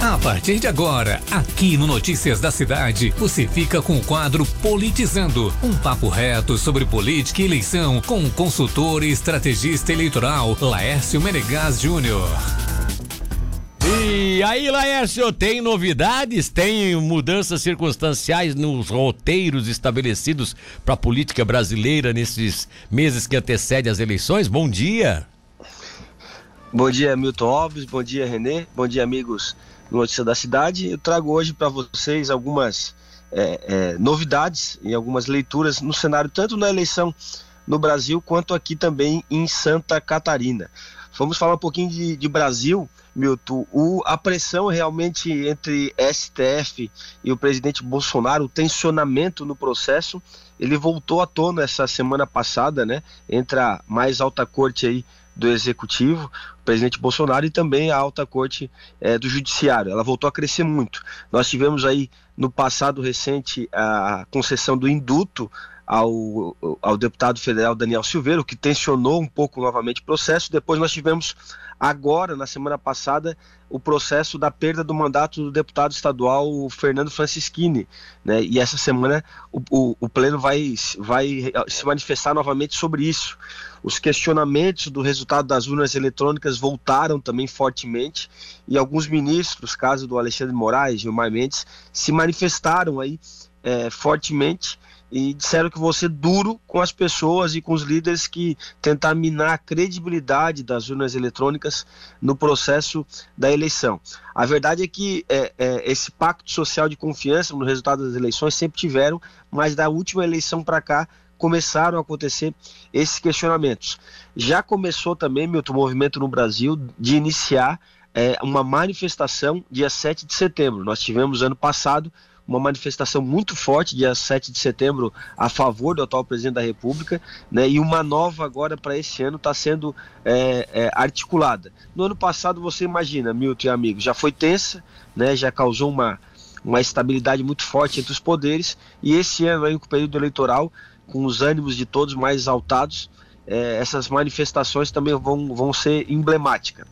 A partir de agora, aqui no Notícias da Cidade, você fica com o quadro Politizando, um papo reto sobre política e eleição com o consultor e estrategista eleitoral Laércio Menegas Júnior. E aí, Laércio, tem novidades? Tem mudanças circunstanciais nos roteiros estabelecidos para a política brasileira nesses meses que antecedem as eleições? Bom dia. Bom dia, Milton Alves. Bom dia, Renê. Bom dia, amigos Notícia da Cidade. Eu trago hoje para vocês algumas é, é, novidades e algumas leituras no cenário, tanto na eleição no Brasil quanto aqui também em Santa Catarina. Vamos falar um pouquinho de, de Brasil, Milton. O, a pressão realmente entre STF e o presidente Bolsonaro, o tensionamento no processo, ele voltou à tona essa semana passada, né? Entre a mais alta corte aí do executivo, presidente Bolsonaro e também a alta corte é, do judiciário. Ela voltou a crescer muito. Nós tivemos aí no passado recente a concessão do induto ao, ao deputado federal Daniel Silveira, que tensionou um pouco novamente o processo. Depois nós tivemos agora, na semana passada, o processo da perda do mandato do deputado estadual Fernando Francischini. Né? E essa semana o, o, o Pleno vai, vai se manifestar novamente sobre isso. Os questionamentos do resultado das urnas eletrônicas voltaram também fortemente e alguns ministros, caso do Alexandre Moraes, Gilmar Mendes, se manifestaram aí é, fortemente e disseram que vou ser duro com as pessoas e com os líderes que tentar minar a credibilidade das urnas eletrônicas no processo da eleição. A verdade é que é, é, esse pacto social de confiança no resultado das eleições sempre tiveram, mas da última eleição para cá começaram a acontecer esses questionamentos. Já começou também, Milton, movimento no Brasil de iniciar é, uma manifestação dia 7 de setembro. Nós tivemos ano passado uma manifestação muito forte, dia 7 de setembro, a favor do atual presidente da República, né, e uma nova agora para esse ano está sendo é, é, articulada. No ano passado, você imagina, Milton e amigos, já foi tensa, né, já causou uma, uma estabilidade muito forte entre os poderes, e esse ano, aí, com o período eleitoral, com os ânimos de todos mais exaltados, é, essas manifestações também vão, vão ser emblemáticas.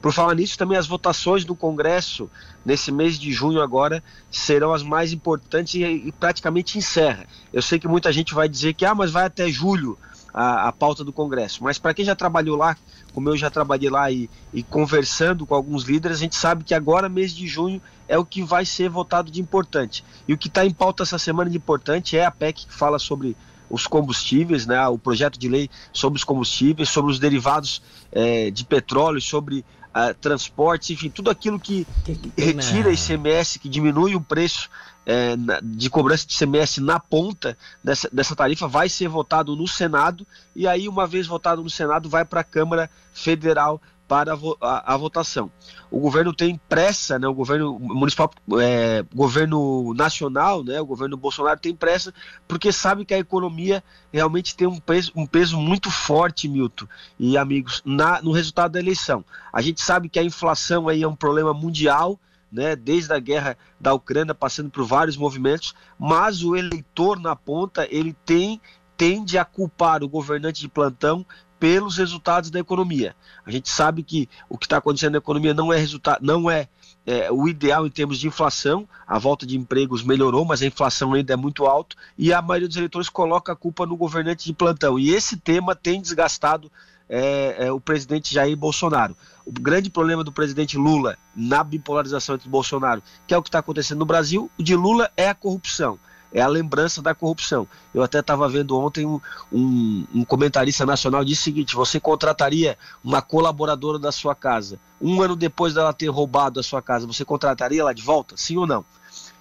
Por falar nisso, também as votações do Congresso nesse mês de junho agora serão as mais importantes e, e praticamente encerra. Eu sei que muita gente vai dizer que ah, mas vai até julho a, a pauta do Congresso. Mas para quem já trabalhou lá, como eu já trabalhei lá e, e conversando com alguns líderes, a gente sabe que agora, mês de junho, é o que vai ser votado de importante. E o que está em pauta essa semana de importante é a PEC que fala sobre os combustíveis, né, o projeto de lei sobre os combustíveis, sobre os derivados é, de petróleo, sobre uh, transportes, enfim, tudo aquilo que, que, que retira. ICMS, que diminui o preço é, de cobrança de ICMS na ponta dessa, dessa tarifa vai ser votado no Senado e aí, uma vez votado no Senado, vai para a Câmara Federal para a, a, votação. O governo tem pressa, né, o governo municipal, é, governo nacional, né, o governo Bolsonaro tem pressa, porque sabe que a economia realmente tem um peso, um peso muito forte, Milton e amigos, na, no resultado da eleição. A gente sabe que a inflação aí é um problema mundial, né, desde a guerra da Ucrânia, passando por vários movimentos, mas o eleitor na ponta, ele tem tende a culpar o governante de plantão pelos resultados da economia. A gente sabe que o que está acontecendo na economia não é resultado, não é, é, o ideal em termos de inflação. A volta de empregos melhorou, mas a inflação ainda é muito alta e a maioria dos eleitores coloca a culpa no governante de plantão. E esse tema tem desgastado é, é, o presidente Jair Bolsonaro. O grande problema do presidente Lula na bipolarização entre Bolsonaro, que é o que está acontecendo no Brasil, o de Lula é a corrupção é a lembrança da corrupção. Eu até estava vendo ontem um, um, um, comentarista nacional disse o seguinte: você contrataria uma colaboradora da sua casa, um ano depois dela ter roubado a sua casa, você contrataria ela de volta? Sim ou não?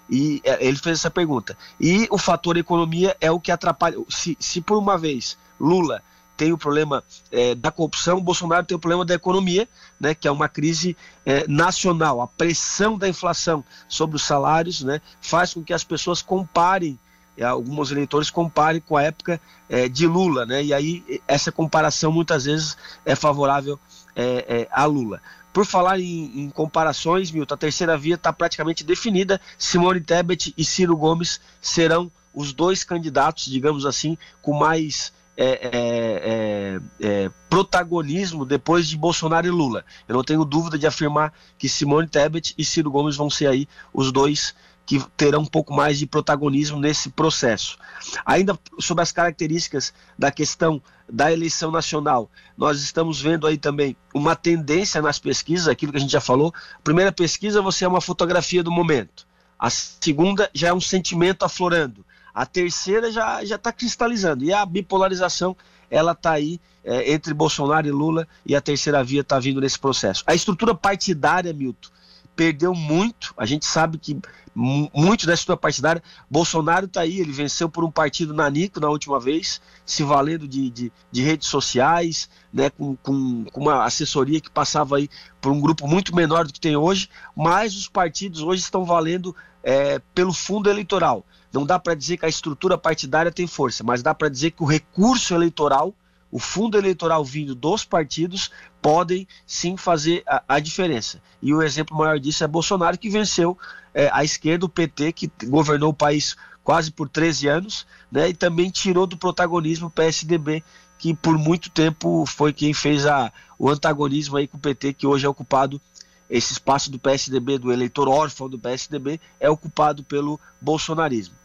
E é, ele fez essa pergunta. E o fator economia é o que atrapalha. Se, se por uma vez Lula tem o problema é, da corrupção, Bolsonaro tem o problema da economia, né, que é uma crise é, nacional. A pressão da inflação sobre os salários né, faz com que as pessoas comparem, é, alguns eleitores comparem com a época é, de Lula, né, e aí essa comparação muitas vezes é favorável é, é, a Lula. Por falar em, em, comparações, Milton, a terceira via está praticamente definida. Simone Tebet e Ciro Gomes serão os dois candidatos, digamos assim, com mais é, é, é, é, protagonismo depois de Bolsonaro e Lula. Eu não tenho dúvida de afirmar que Simone Tebet e Ciro Gomes vão ser aí os dois que terão um pouco mais de protagonismo nesse processo. Ainda sobre as características da questão da eleição nacional, nós estamos vendo aí também uma tendência nas pesquisas, aquilo que a gente já falou. Primeira pesquisa você é uma fotografia do momento. A segunda já é um sentimento aflorando. A terceira já já está cristalizando. E a bipolarização ela está aí é, entre Bolsonaro e Lula e a terceira via está vindo nesse processo. A estrutura partidária, Milton, perdeu muito. A gente sabe que muito da estrutura partidária. Bolsonaro está aí, ele venceu por um partido nanico na última vez, se valendo de, de, de redes sociais, né, com, com, com, uma assessoria que passava aí por um grupo muito menor do que tem hoje, mas os partidos hoje estão valendo é, pelo fundo eleitoral. Não dá para dizer que a estrutura partidária tem força, mas dá para dizer que o recurso eleitoral o fundo eleitoral vindo dos partidos podem sim fazer a, a, diferença. E o exemplo maior disso é Bolsonaro, que venceu é, a esquerda, o PT, que governou o país quase por 13 anos, né, e também tirou do protagonismo o PSDB, que por muito tempo foi quem fez a, o antagonismo aí com o PT, que hoje é ocupado, esse espaço do PSDB, do eleitor órfão do PSDB, é ocupado pelo bolsonarismo.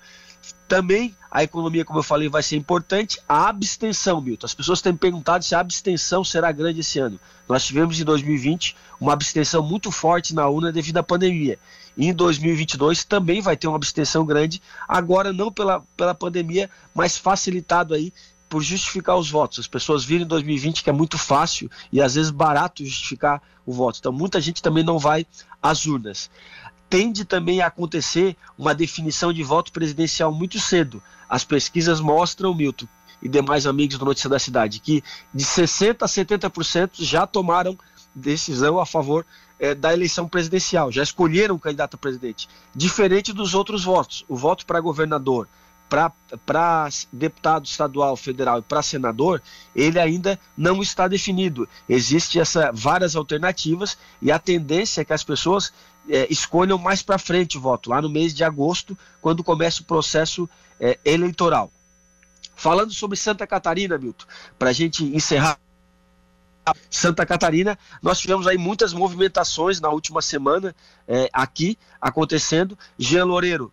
Também a economia, como eu falei, vai ser importante. A abstenção, Milton. As pessoas têm perguntado se a abstenção será grande esse ano. Nós tivemos em 2020 uma abstenção muito forte na urna devido à pandemia. E em 2022 também vai ter uma abstenção grande, agora não pela, pela pandemia, mas facilitado aí por justificar os votos. As pessoas viram em 2020 que é muito fácil e às vezes barato justificar o voto. Então muita gente também não vai às urnas tende também a acontecer uma definição de voto presidencial muito cedo. As pesquisas mostram, Milton e demais amigos do Notícia da Cidade, que de 60% a 70% já tomaram decisão a favor é, da eleição presidencial, já escolheram o candidato a presidente. Diferente dos outros votos. O voto para governador, para deputado estadual, federal e para senador, ele ainda não está definido. Existem várias alternativas e a tendência é que as pessoas é, escolham mais para frente o voto, lá no mês de agosto, quando começa o processo é, eleitoral. Falando sobre Santa Catarina, Milton, para a gente encerrar. Santa Catarina, nós tivemos aí muitas movimentações na última semana é, aqui acontecendo. Jean Loureiro,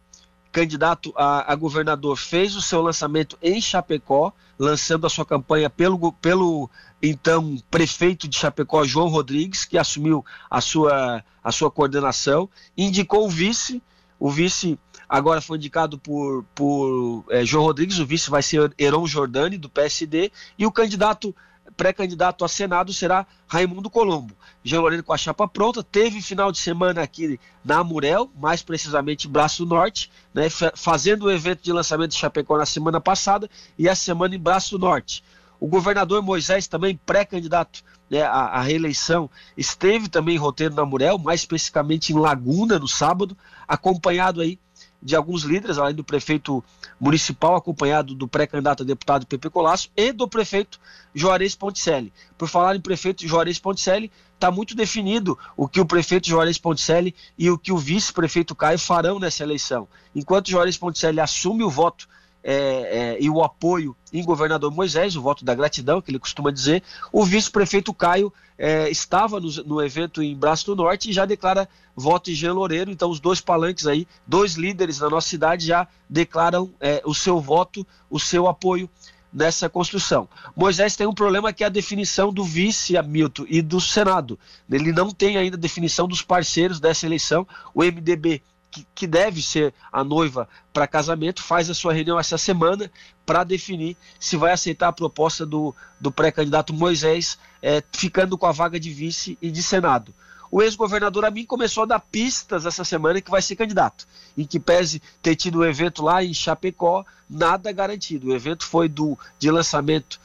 candidato a, a, governador, fez o seu lançamento em Chapecó, lançando a sua campanha pelo, pelo então prefeito de Chapecó, João Rodrigues, que assumiu a sua, a sua coordenação, indicou o vice, o vice agora foi indicado por, por é, João Rodrigues, o vice vai ser Heron Jordani, do PSD, e o candidato pré-candidato a Senado será Raimundo Colombo. Jean Loureiro com a chapa pronta, teve final de semana aqui na Amurel, mais precisamente Braço Norte, né, fazendo o evento de lançamento de Chapecó na semana passada e a semana em Braço Norte. O governador Moisés, também pré-candidato né, à, à, reeleição, esteve também em roteiro na Murel, mais especificamente em Laguna, no sábado, acompanhado aí de alguns líderes, além do prefeito municipal, acompanhado do pré-candidato a deputado Pepe Colasso e do prefeito Juarez Ponticelli. Por falar em prefeito Juarez Ponticelli, está muito definido o que o prefeito Juarez Ponticelli e o que o vice-prefeito Caio farão nessa eleição. Enquanto Juarez Ponticelli assume o voto é, é, e o apoio em governador Moisés, o voto da gratidão, que ele costuma dizer, o vice-prefeito Caio é, estava no, no, evento em Braço do Norte e já declara voto em Jean Loureiro. Então, os dois palanques aí, dois líderes da nossa cidade já declaram é, o seu voto, o seu apoio nessa construção. Moisés tem um problema que é a definição do vice Hamilton e do Senado. Ele não tem ainda definição dos parceiros dessa eleição. O MDB que, que deve ser a noiva para casamento, faz a sua reunião essa semana para definir se vai aceitar a proposta do, do pré-candidato Moisés, é, ficando com a vaga de vice e de Senado. O ex-governador Amin começou a dar pistas essa semana que vai ser candidato. Em que pese ter tido um evento lá em Chapecó, nada garantido. O evento foi do de lançamento,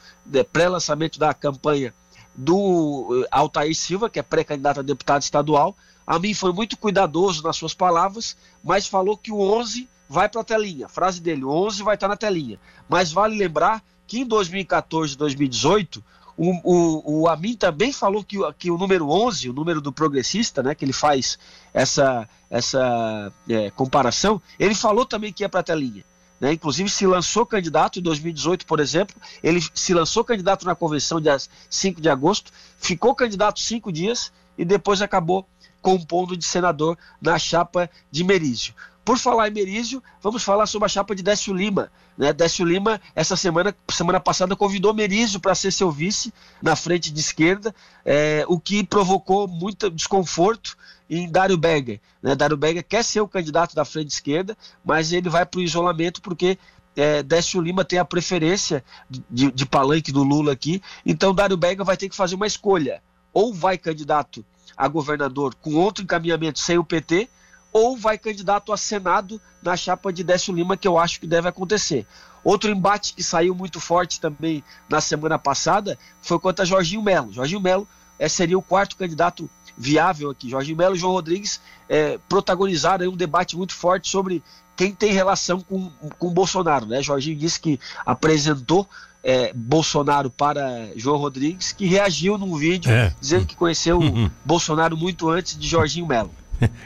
pré-lançamento da campanha do eh, Altair Silva, que é pré-candidato a deputado estadual, a mim foi muito cuidadoso nas suas palavras, mas falou que o 11 vai para a telinha. A frase dele, o 11 vai estar tá na telinha. Mas vale lembrar que em 2014 e 2018, o, o, o Amin também falou que, que o número 11, o número do progressista, né, que ele faz essa, essa é, comparação, ele falou também que ia para a telinha. né? inclusive se lançou candidato em 2018, por exemplo, ele se lançou candidato na convenção dia 5 de agosto, ficou candidato cinco dias e depois acabou compondo de senador na chapa de Merizio. Por falar em Merizio, vamos falar sobre a chapa de Décio Lima. Né? Décio Lima, essa semana, semana passada, convidou Merizio para ser seu vice na frente de esquerda, é, o que provocou muito desconforto em Dário Berger. Né? Dário Berger quer ser o candidato da frente esquerda, mas ele vai para o isolamento porque é, Décio Lima tem a preferência de, de palanque do Lula aqui, então Dário Berger vai ter que fazer uma escolha. Ou vai candidato a governador com outro encaminhamento sem o PT, ou vai candidato a Senado na chapa de Décio Lima, que eu acho que deve acontecer. Outro embate que saiu muito forte também na semana passada foi contra Jorginho Melo. Jorginho Melo é, seria o quarto candidato viável aqui. Jorginho Melo e João Rodrigues é, protagonizaram um debate muito forte sobre quem tem relação com, com o Bolsonaro. Né? Jorginho disse que apresentou é, Bolsonaro para João Rodrigues, que reagiu num vídeo é. dizendo que conheceu uhum. Bolsonaro muito antes de Jorginho Melo.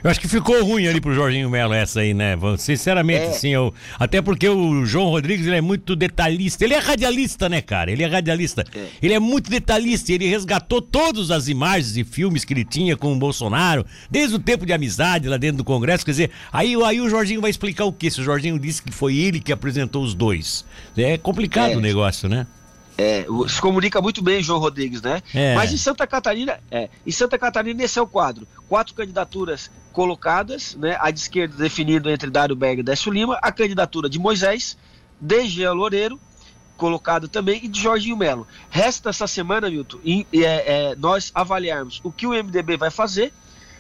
Eu acho que ficou ruim ali pro Jorginho Melo essa aí, né? Sinceramente, é. sim. Eu, até porque o João Rodrigues ele é muito detalhista. Ele é radialista, né, cara? Ele é radialista. É. Ele é muito detalhista. Ele resgatou todas as imagens e filmes que ele tinha com o Bolsonaro, desde o tempo de amizade lá dentro do Congresso. Quer dizer, aí, aí o Jorginho vai explicar o quê? Se o Jorginho disse que foi ele que apresentou os dois. É complicado é. o negócio, né? É, se comunica muito bem João Rodrigues, né? É. Mas em Santa Catarina, é, em Santa Catarina esse é o quadro. Quatro candidaturas colocadas, né? A de esquerda definido entre Dário Berg e Décio Lima, a candidatura de Moisés, de Jean Loureiro, colocado também, e de Jorginho Melo. Resta essa semana, Milton, e, é, é, nós avaliarmos o que o MDB vai fazer,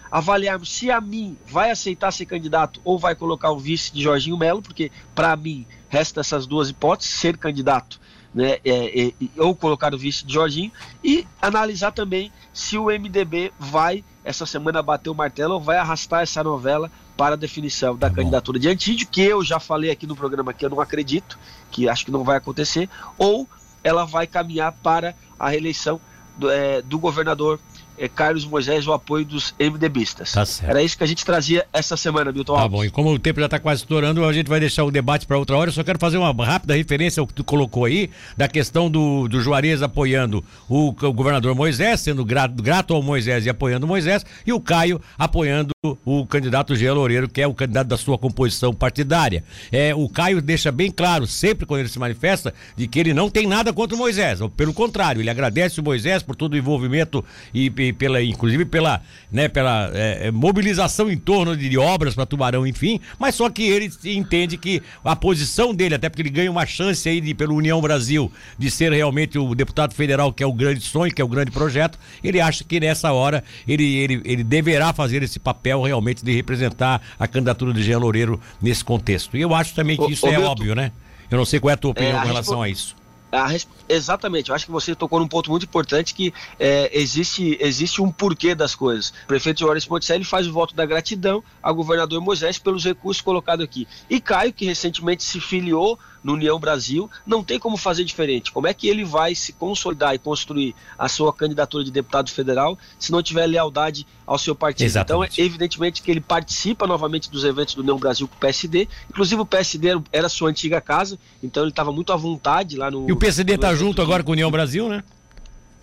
avaliarmos se a mim vai aceitar ser candidato ou vai colocar o vice de Jorginho Melo, porque para mim resta essas duas hipóteses, ser candidato né, é, é, ou colocar o vice de Jorginho, e analisar também se o MDB vai, essa semana, bater o martelo ou vai arrastar essa novela para a definição da tá candidatura de Antídio, que eu já falei aqui no programa que eu não acredito, que acho que não vai acontecer, ou ela vai caminhar para a reeleição do, é, do governador é, Carlos Moisés o apoio dos MDBistas. Tá. Era isso que a gente trazia essa semana, Milton Tá bom, e como o tempo já está quase estourando, a gente vai deixar o debate para outra hora. Eu só quero fazer uma rápida referência ao que tu colocou aí, da questão do, do Juarez apoiando o, o governador Moisés, sendo grato, grato ao Moisés e apoiando o Moisés, e o Caio apoiando o candidato Jean Loureiro, que é o candidato da sua composição partidária. É, o Caio deixa bem claro, sempre quando ele se manifesta, de que ele não tem nada contra o Moisés. Pelo contrário, ele agradece o Moisés por todo o envolvimento e, e pela, inclusive pela, né, pela é, é mobilização em torno de, de obras para Tubarão, enfim, mas só que ele entende que a posição dele, até porque ele ganha uma chance aí de, pelo União Brasil de ser realmente o deputado federal, que é o grande sonho, que é o grande projeto, ele acha que nessa hora ele, ele, ele deverá fazer esse papel realmente de representar a candidatura de Jean Loureiro nesse contexto. E eu acho também que isso é óbvio, né? Eu não sei qual é a tua opinião é, com relação a isso. A, exatamente, eu acho que você tocou num ponto muito importante que é, existe, existe um porquê das coisas. O prefeito Juarez Ponticelli faz o voto da gratidão ao governador Moisés pelos recursos colocados aqui. E Caio, que recentemente se filiou no União Brasil, não tem como fazer diferente. Como é que ele vai se consolidar e construir a sua candidatura de deputado federal se não tiver lealdade ao seu partido? Exatamente. Então, é evidentemente que ele participa novamente dos eventos do União Brasil com o PSD. Inclusive, o PSD era sua antiga casa, então ele estava muito à vontade lá no. E o PSD está junto agora com o União Brasil, né?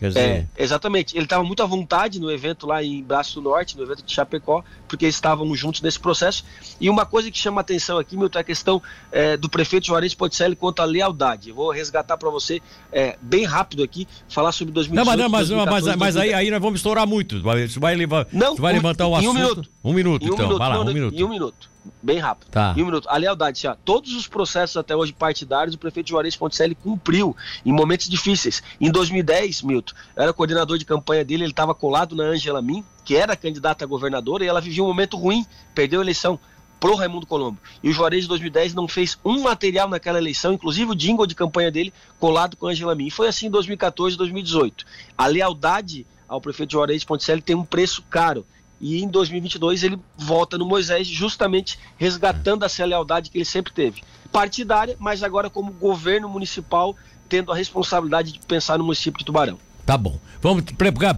Quer dizer... É, exatamente. Ele estava muito à vontade no evento lá em Braço do Norte, no evento de Chapecó, porque estávamos juntos nesse processo. E uma coisa que chama atenção aqui, Milton, é a questão é, do prefeito Juarez Ponticelli quanto à lealdade. Eu vou resgatar para você é, bem rápido aqui, falar sobre 2018. Não, mas, não, mas, mas, mas aí, aí nós vamos estourar muito. Você vai, levar, não, vai levantar o um, assunto. Um minuto. Um minuto, então. Um minuto, vai lá, um minuto. Em um minuto bem rápido. Tá. Em um minuto. A lealdade, assim, todos os processos até hoje partidários, o prefeito Juarez Ponticelli cumpriu em momentos difíceis. Em 2010, Milton, eu era coordenador de campanha dele, ele estava colado na Angela Min, que era candidata a governadora, e ela vivia um momento ruim, perdeu a eleição pro Raimundo Colombo. E o Juarez de 2010 não fez um material naquela eleição, inclusive o jingle de campanha dele colado com a Angela Min. E foi assim em 2014 e 2018. A lealdade ao prefeito Juarez Ponticelli tem um preço caro e em 2022 ele volta no Moisés, justamente resgatando essa lealdade que ele sempre teve. Partidária, mas agora como governo municipal, tendo a responsabilidade de pensar no município de Tubarão. Tá bom. Vamos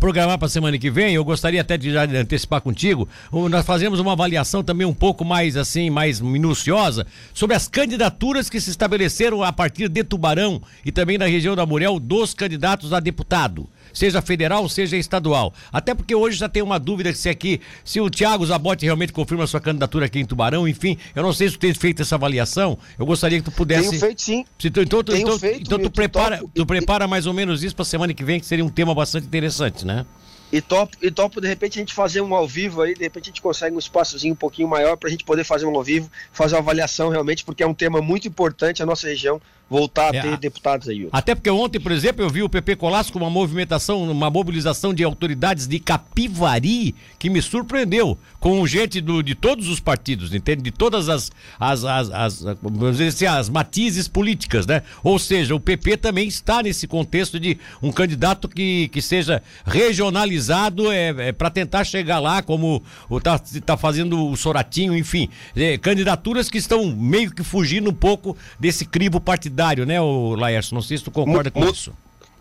programar para a semana que vem. Eu gostaria até de já antecipar contigo. Nós fazemos uma avaliação também um pouco mais assim, mais minuciosa sobre as candidaturas que se estabeleceram a partir de Tubarão e também na região da Murel dos candidatos a deputado seja federal, seja estadual. Até porque hoje já tem uma dúvida se aqui, se o Tiago Zabotti realmente confirma sua candidatura aqui em Tubarão, enfim, eu não sei se tu tem feito essa avaliação, eu gostaria que tu pudesse... Tenho feito sim. Se tu, então, tu, então, feito, então tu, prepara, tu prepara mais ou menos isso para semana que vem, que seria um tema bastante interessante, né? E topo, e topo, de repente, a gente fazer um ao vivo aí, de repente a gente consegue um espaçozinho um pouquinho maior para a gente poder fazer um ao vivo, fazer uma avaliação realmente, porque é um tema muito importante a nossa região voltar a é, ter deputados aí. Até porque ontem, por exemplo, eu vi o PP Colasso com uma movimentação, uma mobilização de autoridades de Capivari que me surpreendeu, com gente do, de todos os partidos, entende? De todas as, as, as, as, vamos dizer assim, as matizes políticas, né? Ou seja, o PP também está nesse contexto de um candidato que, que seja regionalizado é, é para tentar chegar lá, como está tá fazendo o Soratinho, enfim, é, candidaturas que estão meio que fugindo um pouco desse crivo partidário partidário, né, o Laércio? Não sei se tu concorda com isso.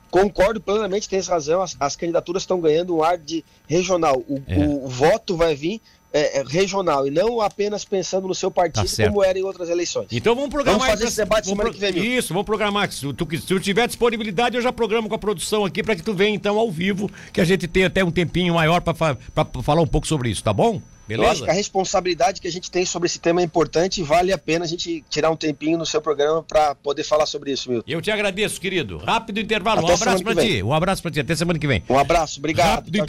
Concordo plenamente, tens razão. As, as, candidaturas estão ganhando um ar de regional. O, é. o, o voto vai vir é, é, regional e não apenas pensando no seu partido tá como era em outras eleições. Então vamos programar vamos fazer esse debate vamos semana pro... que vem. Isso, vamos programar. Se tu, se tu tiver disponibilidade, eu já programo com a produção aqui para que tu venha então ao vivo, que a gente tenha até um tempinho maior para falar um pouco sobre isso, tá bom? Beleza? Eu acho que a responsabilidade que a gente tem sobre esse tema é importante e vale a pena a gente tirar um tempinho no seu programa para poder falar sobre isso, Milton. Eu te agradeço, querido. Rápido intervalo. Até um abraço para ti. Um abraço para ti. Até semana que vem. Um abraço. Obrigado. Rápido